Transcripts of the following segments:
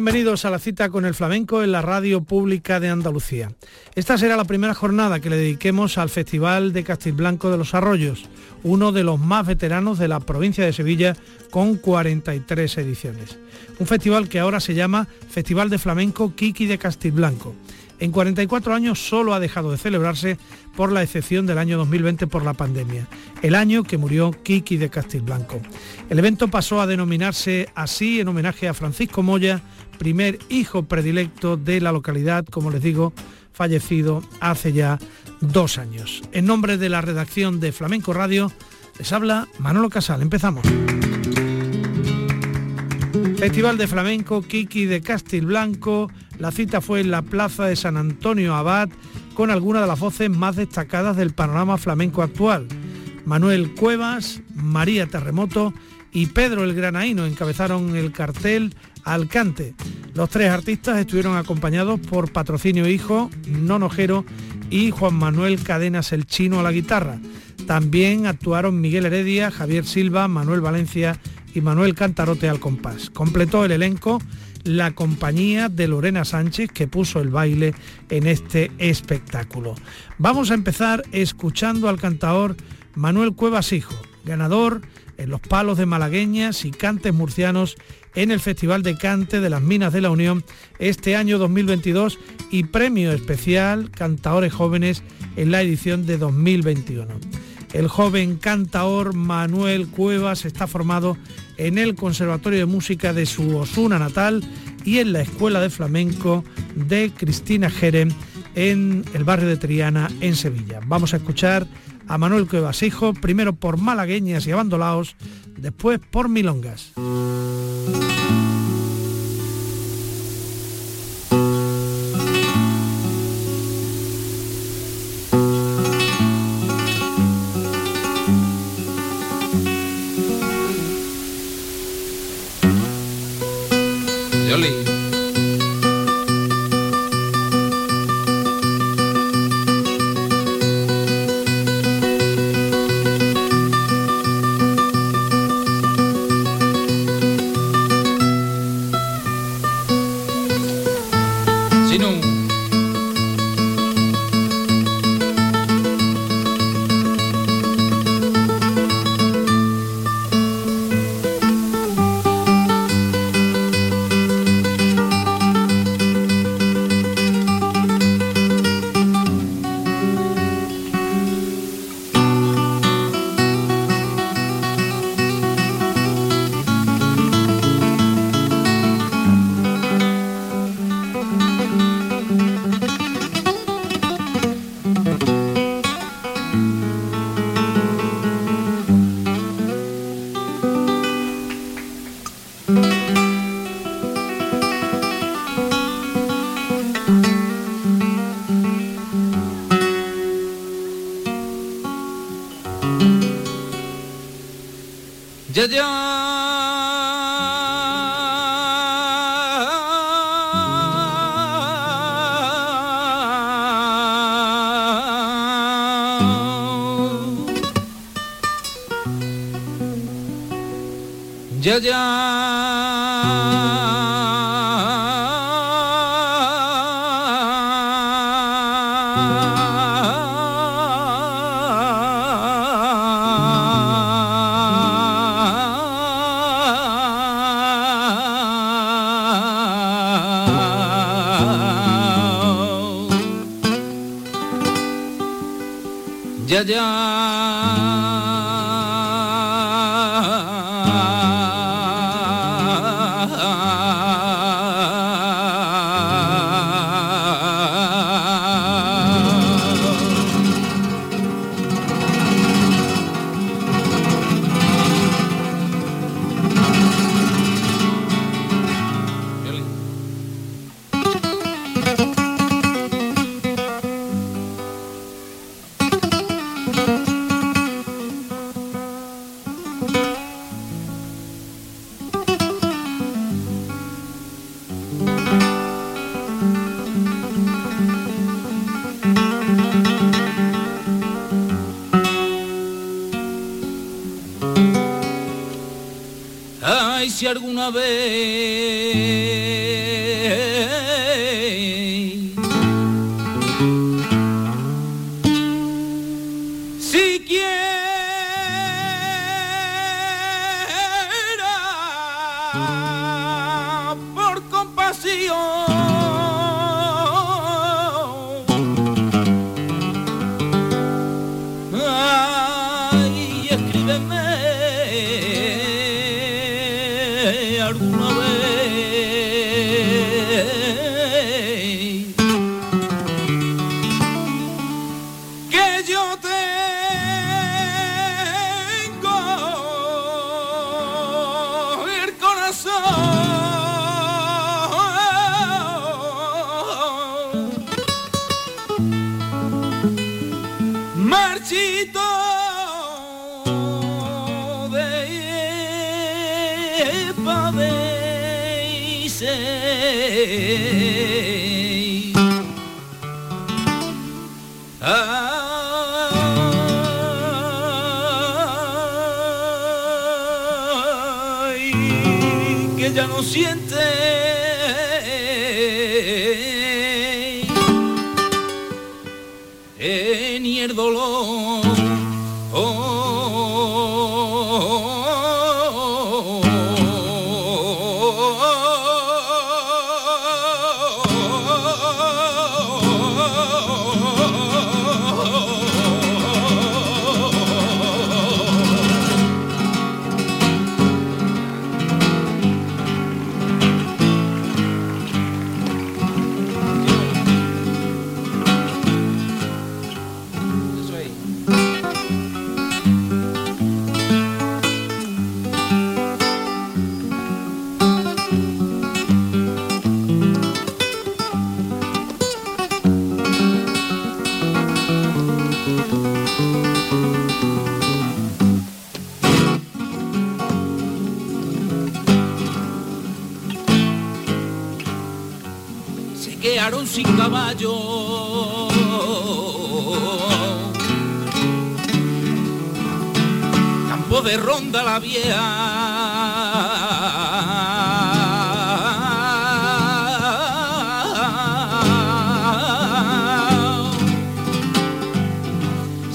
Bienvenidos a la cita con el flamenco en la radio pública de Andalucía. Esta será la primera jornada que le dediquemos al Festival de Castilblanco de los Arroyos, uno de los más veteranos de la provincia de Sevilla con 43 ediciones. Un festival que ahora se llama Festival de Flamenco Kiki de Castilblanco en 44 años solo ha dejado de celebrarse por la excepción del año 2020 por la pandemia, el año que murió Kiki de Castilblanco. El evento pasó a denominarse así en homenaje a Francisco Moya, primer hijo predilecto de la localidad, como les digo, fallecido hace ya dos años. En nombre de la redacción de Flamenco Radio, les habla Manolo Casal. Empezamos. Festival de Flamenco Kiki de Castilblanco. La cita fue en la plaza de San Antonio Abad con algunas de las voces más destacadas del panorama flamenco actual. Manuel Cuevas, María Terremoto y Pedro el Granaíno encabezaron el cartel Alcante. Los tres artistas estuvieron acompañados por Patrocinio Hijo, Nonojero y Juan Manuel Cadenas el Chino a la guitarra. También actuaron Miguel Heredia, Javier Silva, Manuel Valencia y Manuel Cantarote al compás. Completó el elenco la compañía de Lorena Sánchez que puso el baile en este espectáculo. Vamos a empezar escuchando al cantador Manuel Cuevas Hijo, ganador en los palos de malagueñas y cantes murcianos en el Festival de Cante de las Minas de la Unión este año 2022 y premio especial Cantadores Jóvenes en la edición de 2021. El joven cantaor Manuel Cuevas está formado en el Conservatorio de Música de su Osuna natal y en la Escuela de Flamenco de Cristina Jerem en el barrio de Triana, en Sevilla. Vamos a escuchar a Manuel Cuevas Hijo, primero por malagueñas y abandolaos, después por milongas. 안 녕. Ay, si alguna vez sin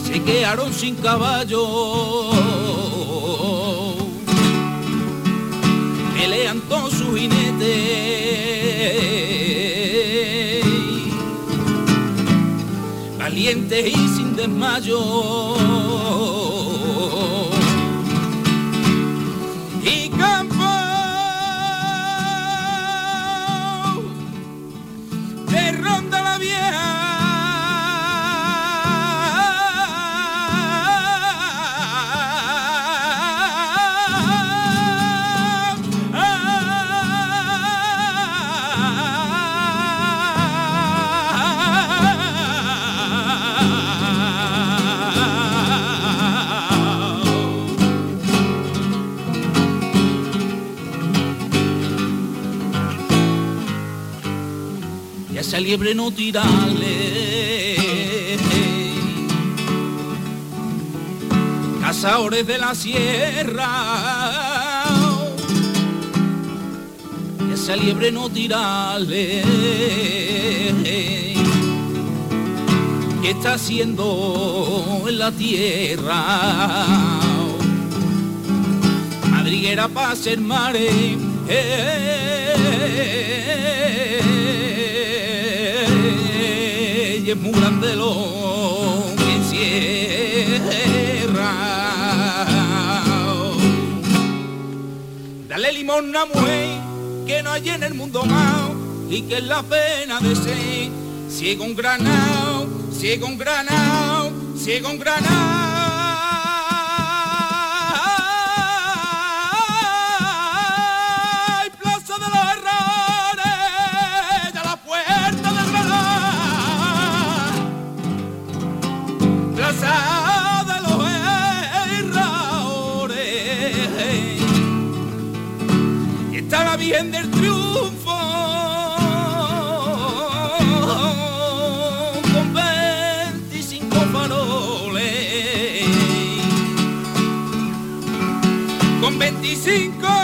Se quedaron sin caballo. Pelean todos sus jinetes. y sin desmayo. Esa liebre no tirarle. Cazadores de la sierra, esa liebre no tirarle. ¿Qué está haciendo en la tierra? Madriguera para ser mare. Es muy grande lo que encierra. Dale limón a mujer que no hay en el mundo más y que es la pena de ser ciego un granado, ciego un granado, ciego un granado. Triunfo con 25 faroles, con 25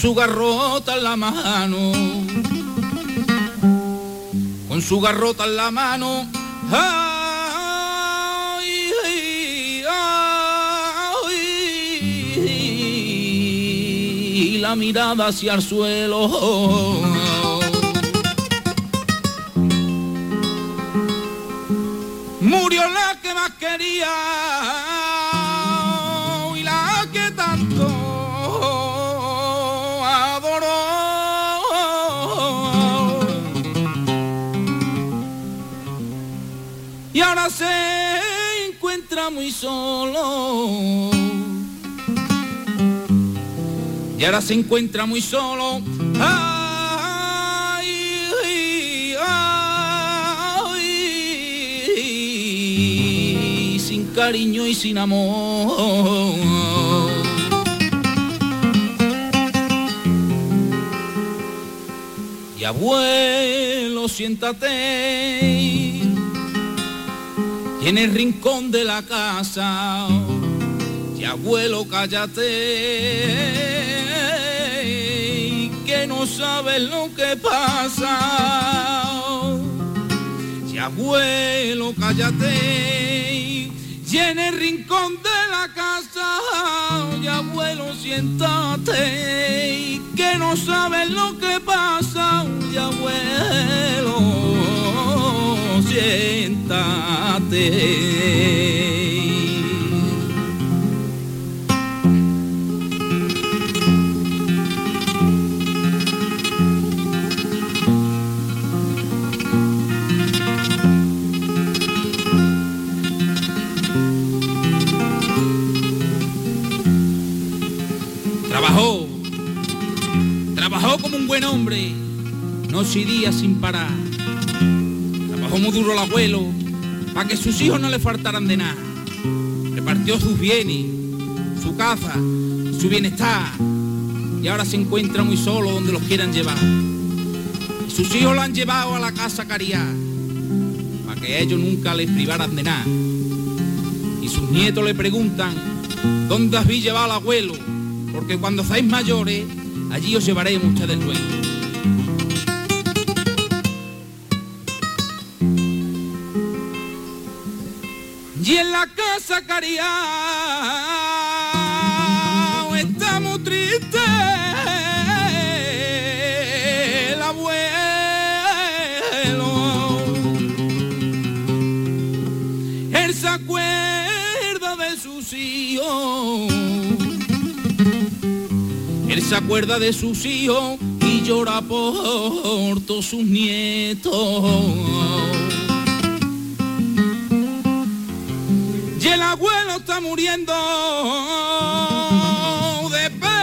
su garrota en la mano, con su garrota en la mano. y la mirada hacia el suelo. Murió la que más quería. Muy solo. Y ahora se encuentra muy solo. sin cariño y sin amor. Y abuelo, siéntate en el rincón de la casa. Y abuelo, cállate, que no sabes lo que pasa. Y abuelo, cállate, y en el rincón de la casa. Y abuelo, siéntate, que no sabes lo que pasa. Y abuelo Trabajó, trabajó como un buen hombre, noche y día sin parar como duro el abuelo, para que sus hijos no le faltaran de nada. Repartió sus bienes, su casa, su bienestar, y ahora se encuentra muy solo donde los quieran llevar. Sus hijos lo han llevado a la casa Caridad, para que ellos nunca les privaran de nada. Y sus nietos le preguntan, ¿dónde has llevado al abuelo? Porque cuando seáis mayores, allí os llevaremos ustedes luego. Y en la casa Cariao está muy triste el abuelo. Él se acuerda de sus hijos. Él se acuerda de sus hijos y llora por todos sus nietos. Abuelo está muriendo de pena,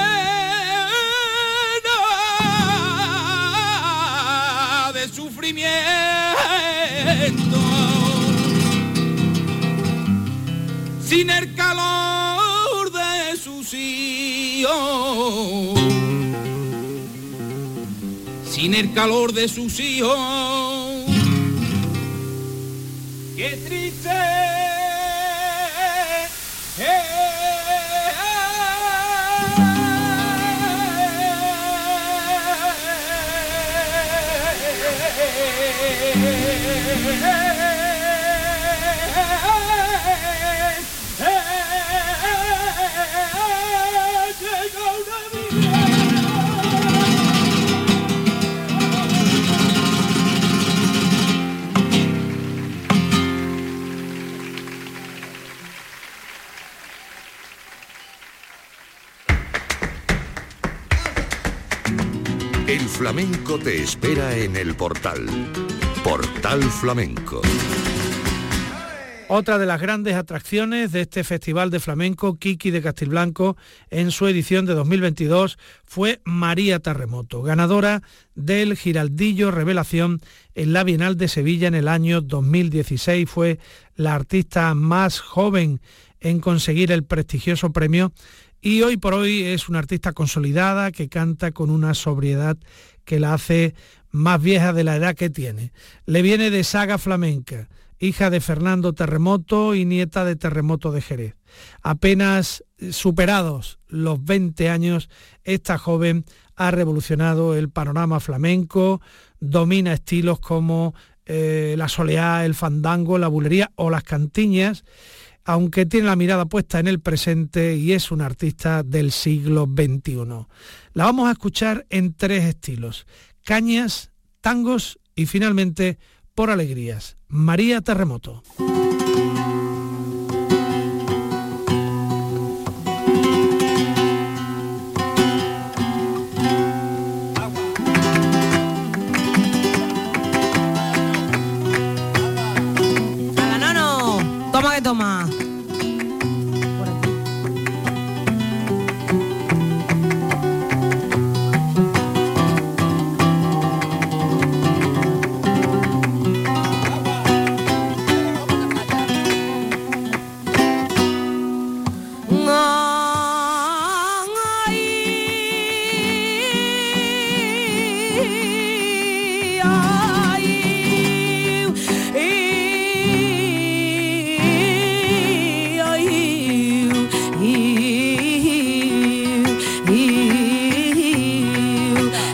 de sufrimiento. Sin el calor de sus hijos, sin el calor de sus hijos, El flamenco te espera en el portal. Portal Flamenco. Otra de las grandes atracciones de este Festival de Flamenco, Kiki de Castilblanco, en su edición de 2022 fue María Terremoto, ganadora del Giraldillo Revelación en la Bienal de Sevilla en el año 2016. Fue la artista más joven en conseguir el prestigioso premio y hoy por hoy es una artista consolidada que canta con una sobriedad que la hace más vieja de la edad que tiene. Le viene de saga flamenca hija de Fernando Terremoto y nieta de Terremoto de Jerez. Apenas superados los 20 años, esta joven ha revolucionado el panorama flamenco, domina estilos como eh, la soleá, el fandango, la bulería o las cantiñas, aunque tiene la mirada puesta en el presente y es una artista del siglo XXI. La vamos a escuchar en tres estilos, cañas, tangos y finalmente por alegrías. María Terremoto.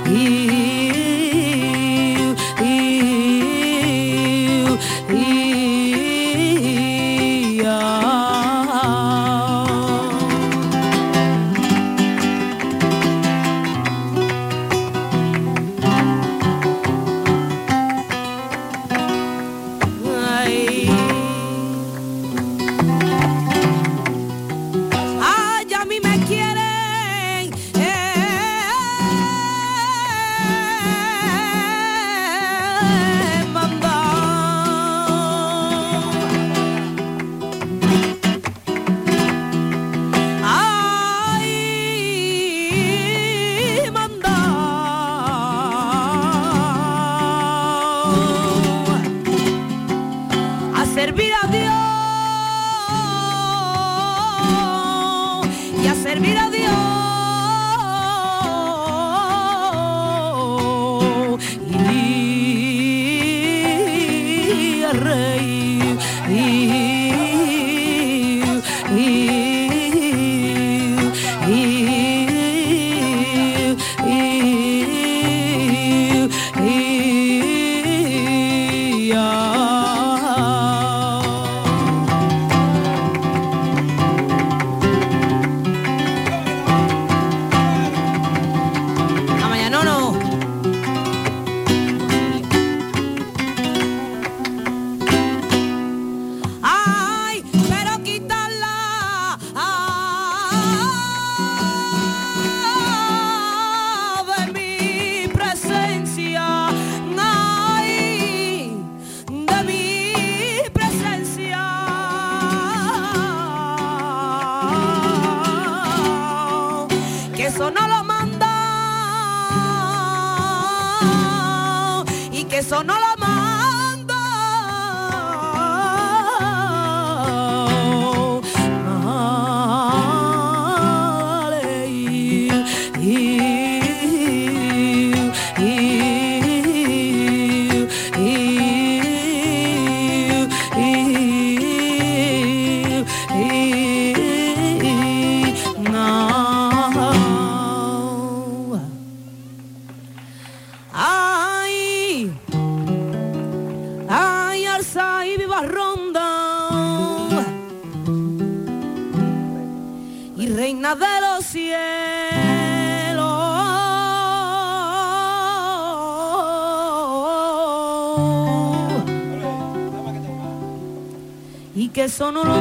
一 no lo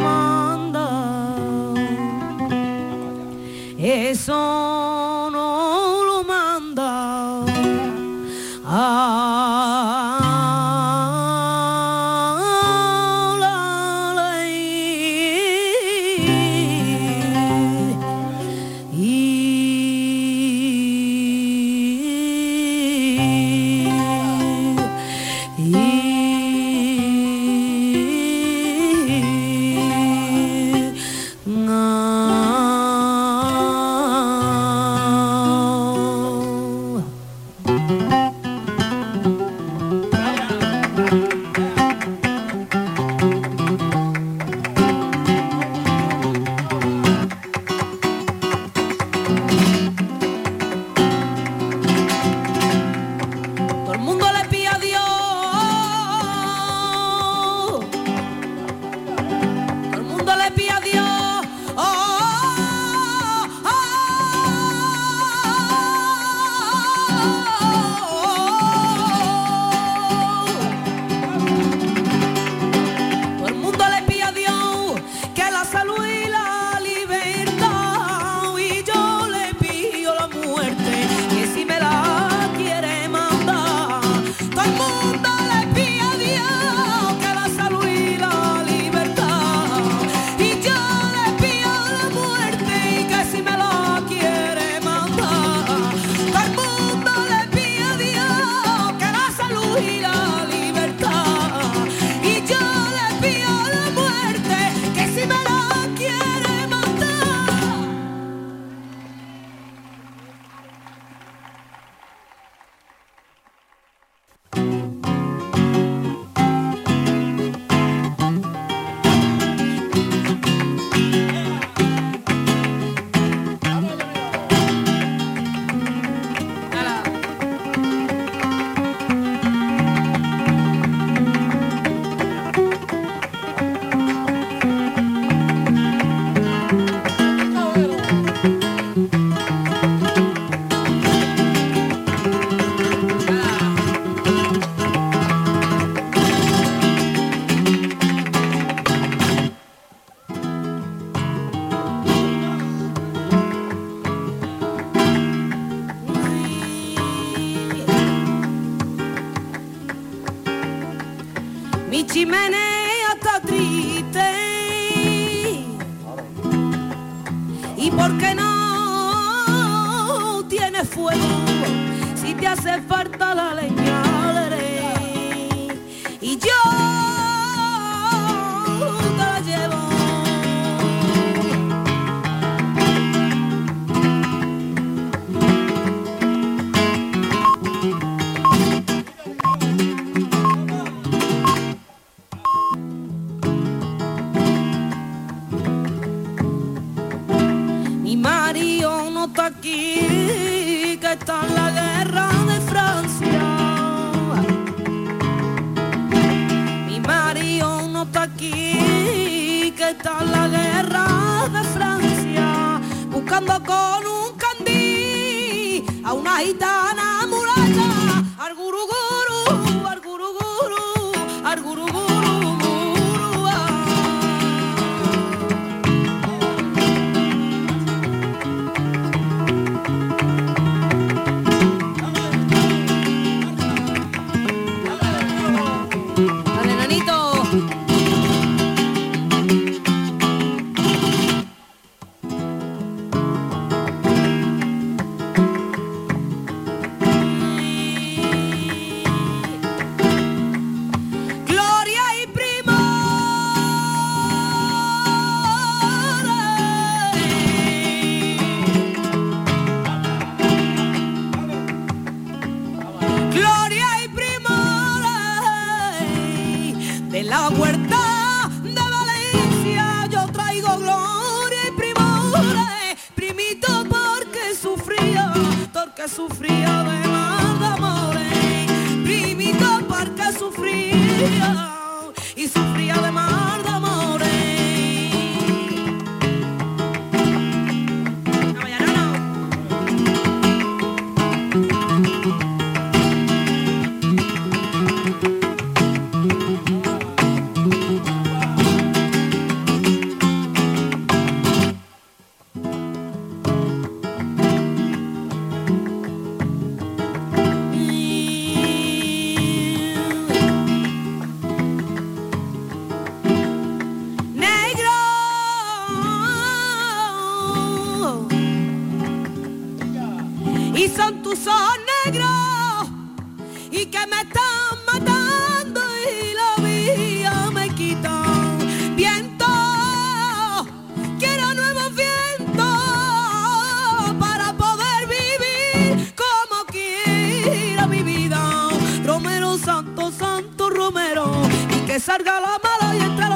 all you.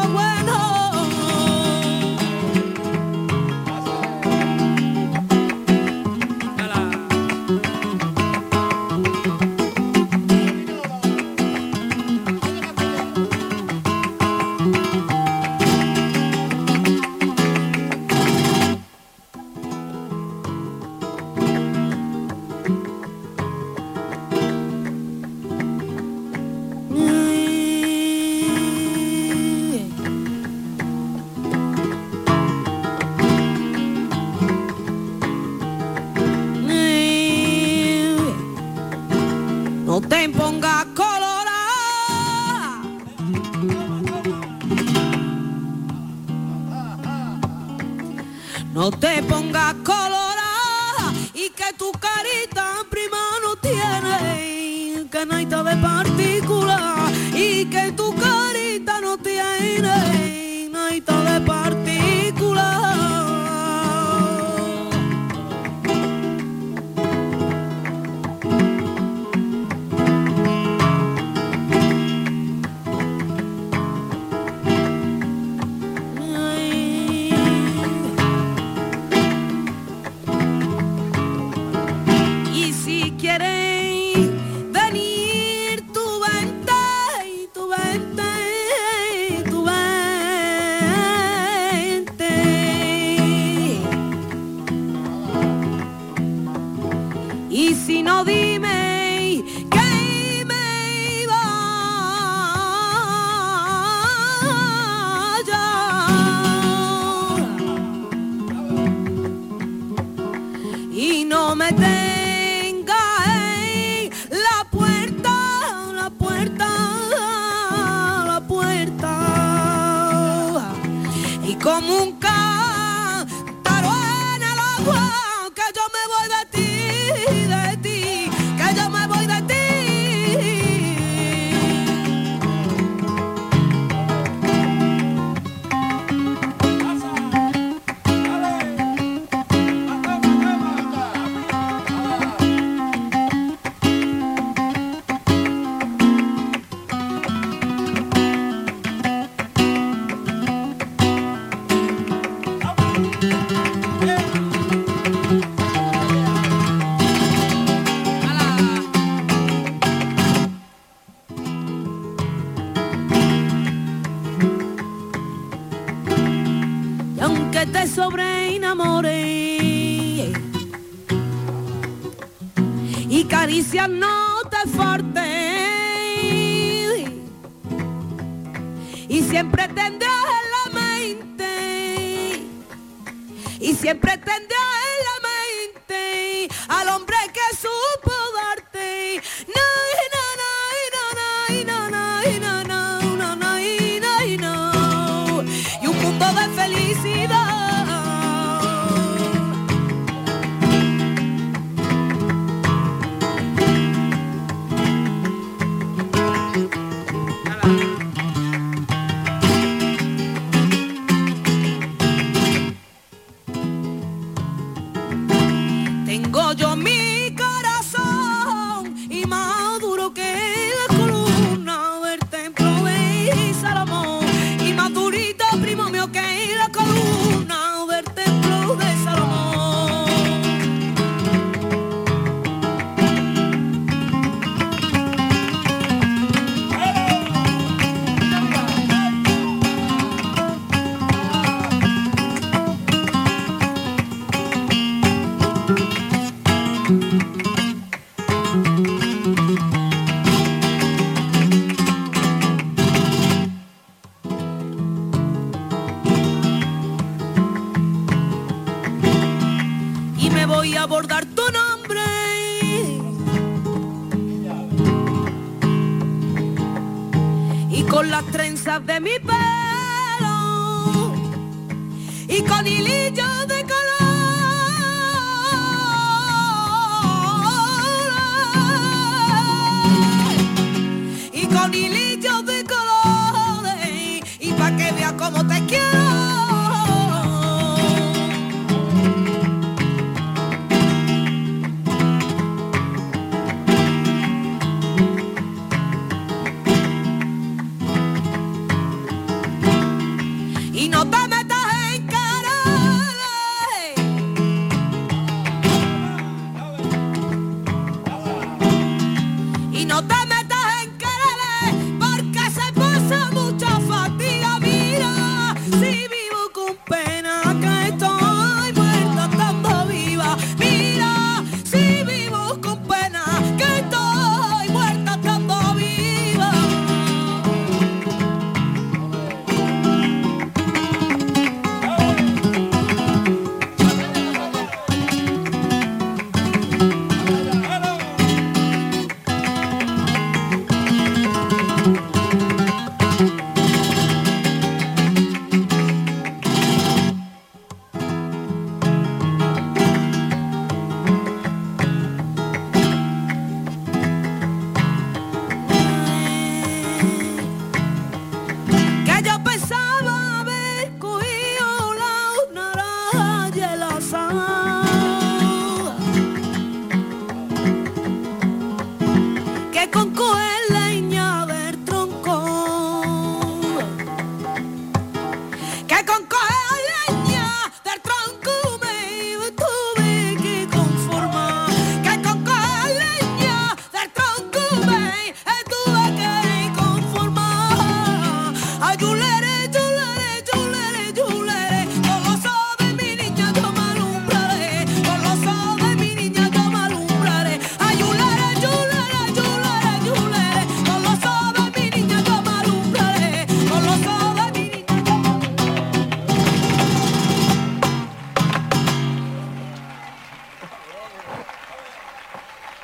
Y no te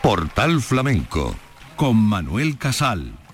Portal Flamenco con Manuel Casal.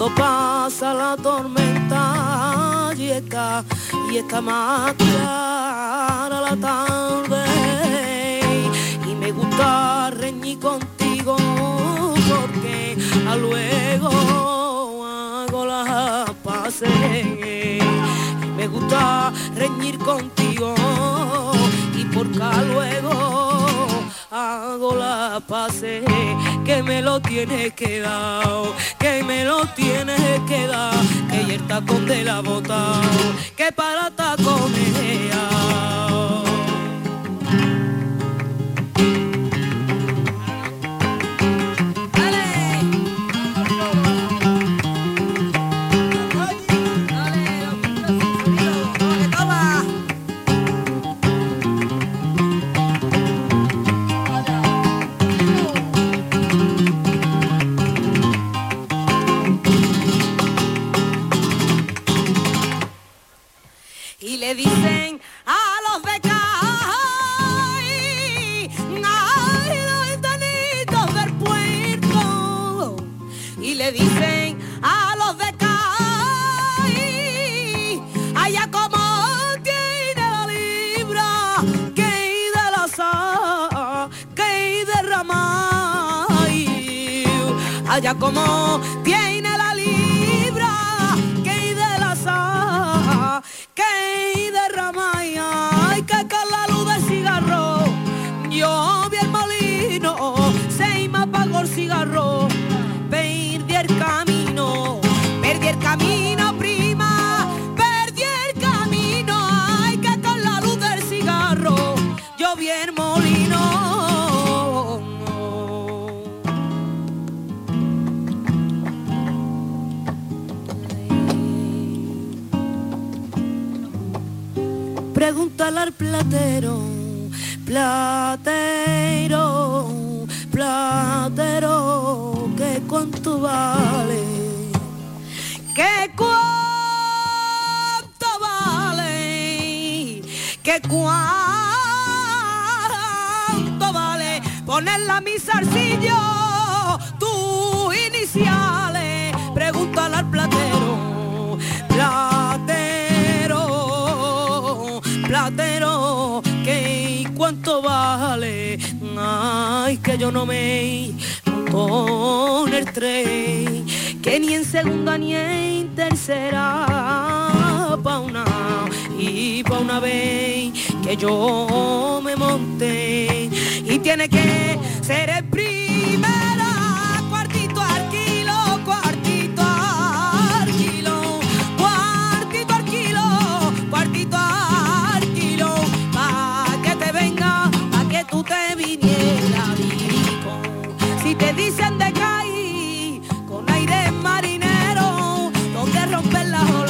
cuando pasa la tormenta y está, y está más clara la tarde. Y me gusta reñir contigo porque a luego hago la paces. Y me gusta reñir contigo y porque a luego hago la paces que me lo tienes que dar, que me lo tienes que dar, que el tacón de la bota, que para tacón platero, platero, platero, que cuánto vale, que cuánto vale, que cuánto vale poner la mi zarcillo. Que yo no me monto en el tren, que ni en segunda ni en tercera pa' una y pa' una vez que yo me monté y tiene que ser el primero. enciende caí con aire marinero, donde romper la olas.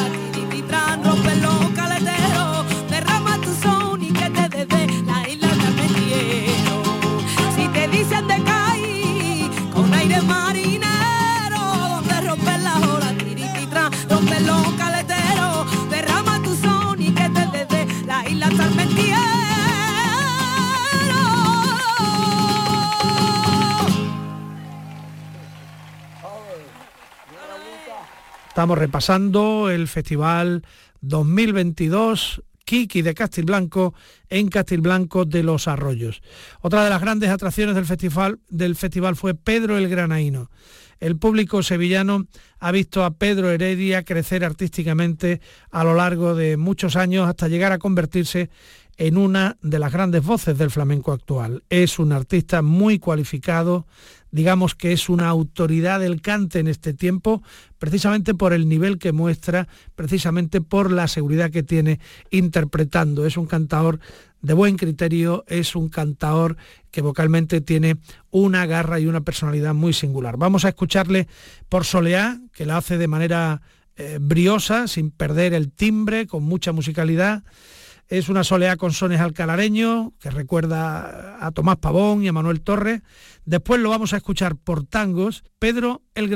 Estamos repasando el Festival 2022 Kiki de Castilblanco en Castilblanco de los Arroyos. Otra de las grandes atracciones del festival, del festival fue Pedro el Granaíno. El público sevillano ha visto a Pedro Heredia crecer artísticamente a lo largo de muchos años hasta llegar a convertirse en una de las grandes voces del flamenco actual. Es un artista muy cualificado, digamos que es una autoridad del cante en este tiempo, precisamente por el nivel que muestra, precisamente por la seguridad que tiene interpretando. Es un cantador de buen criterio, es un cantador que vocalmente tiene una garra y una personalidad muy singular. Vamos a escucharle por Soleá, que la hace de manera eh, briosa, sin perder el timbre, con mucha musicalidad. Es una soleá con sones alcalareños, que recuerda a Tomás Pavón y a Manuel Torres. Después lo vamos a escuchar por tangos, Pedro el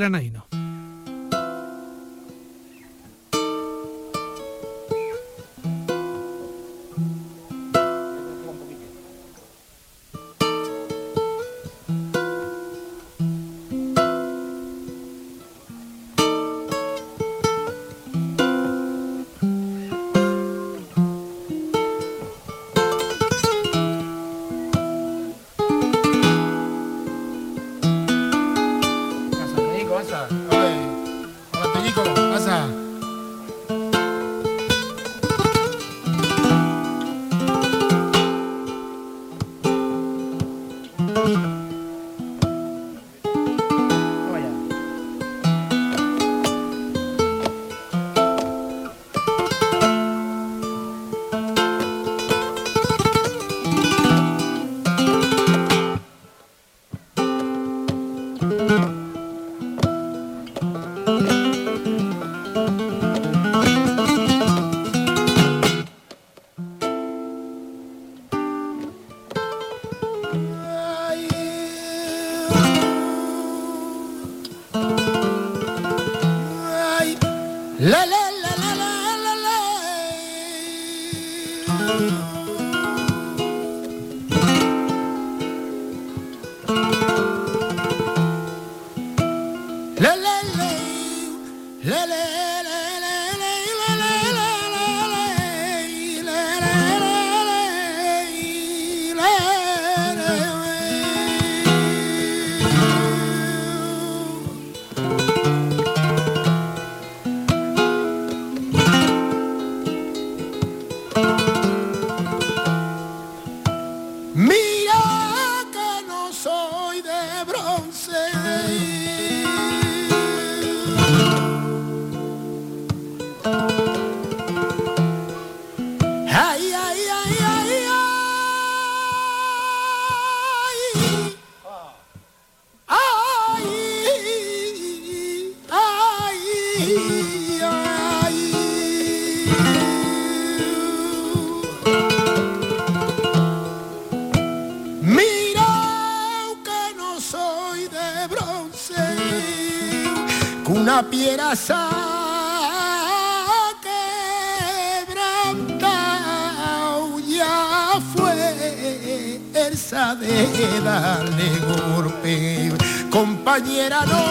Granaíno.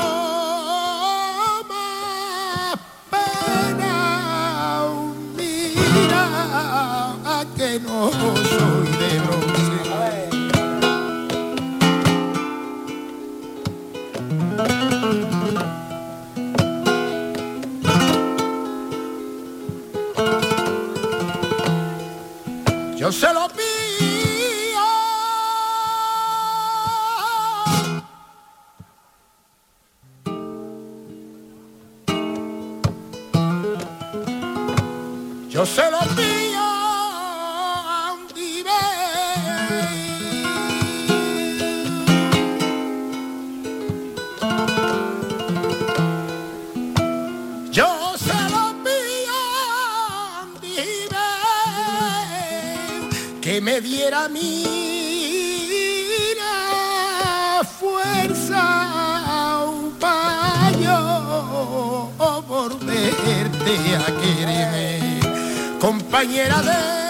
Compañera de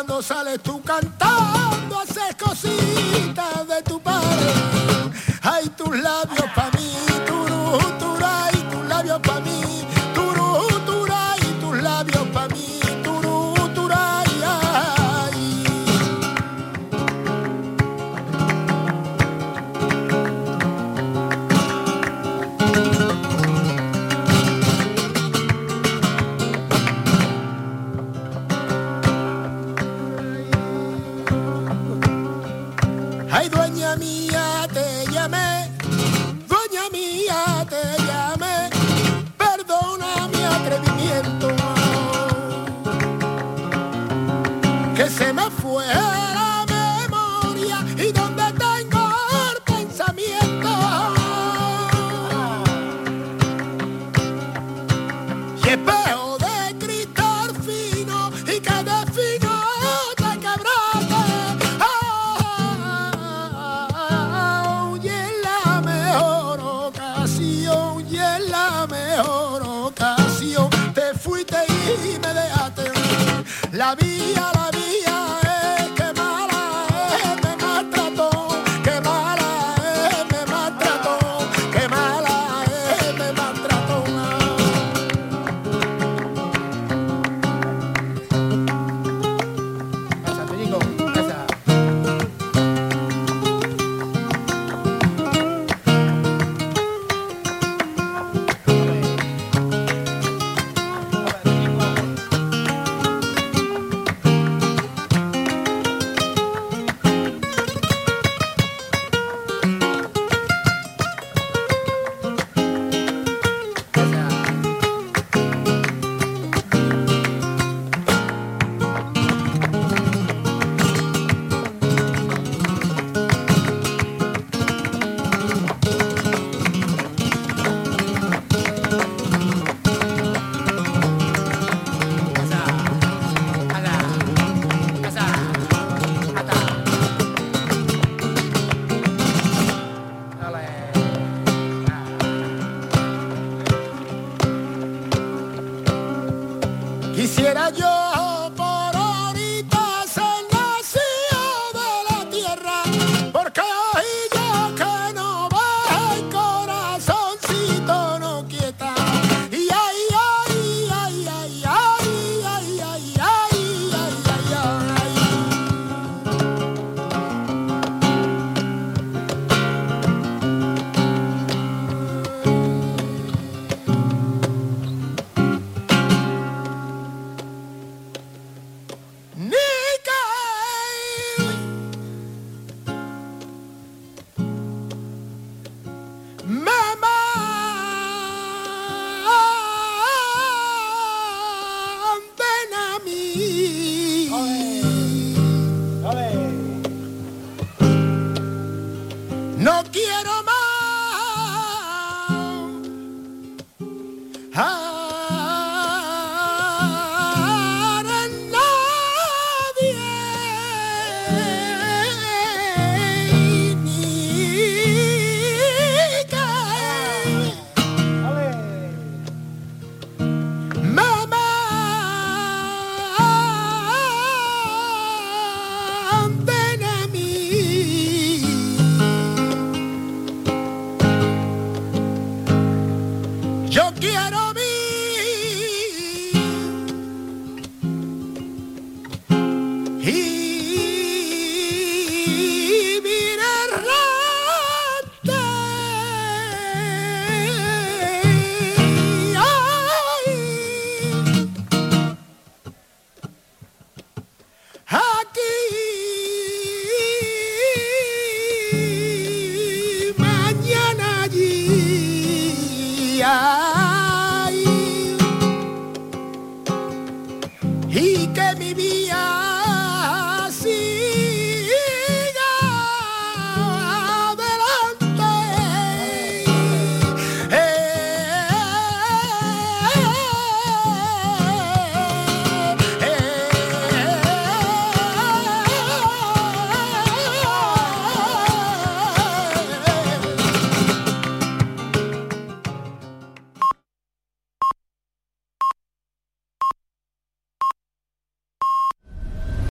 cuando sales tú cantando haces cositas de tu padre, hay tus labios